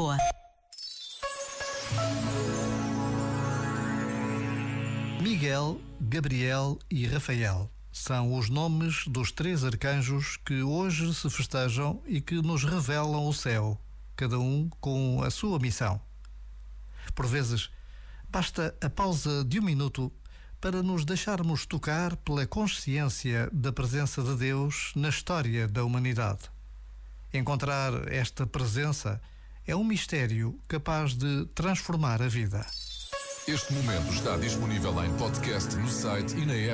Lisboa. Miguel, Gabriel e Rafael são os nomes dos três arcanjos que hoje se festejam e que nos revelam o céu, cada um com a sua missão. Por vezes, basta a pausa de um minuto para nos deixarmos tocar pela consciência da presença de Deus na história da humanidade. Encontrar esta presença é um mistério capaz de transformar a vida. Este momento está disponível em podcast no site e na app.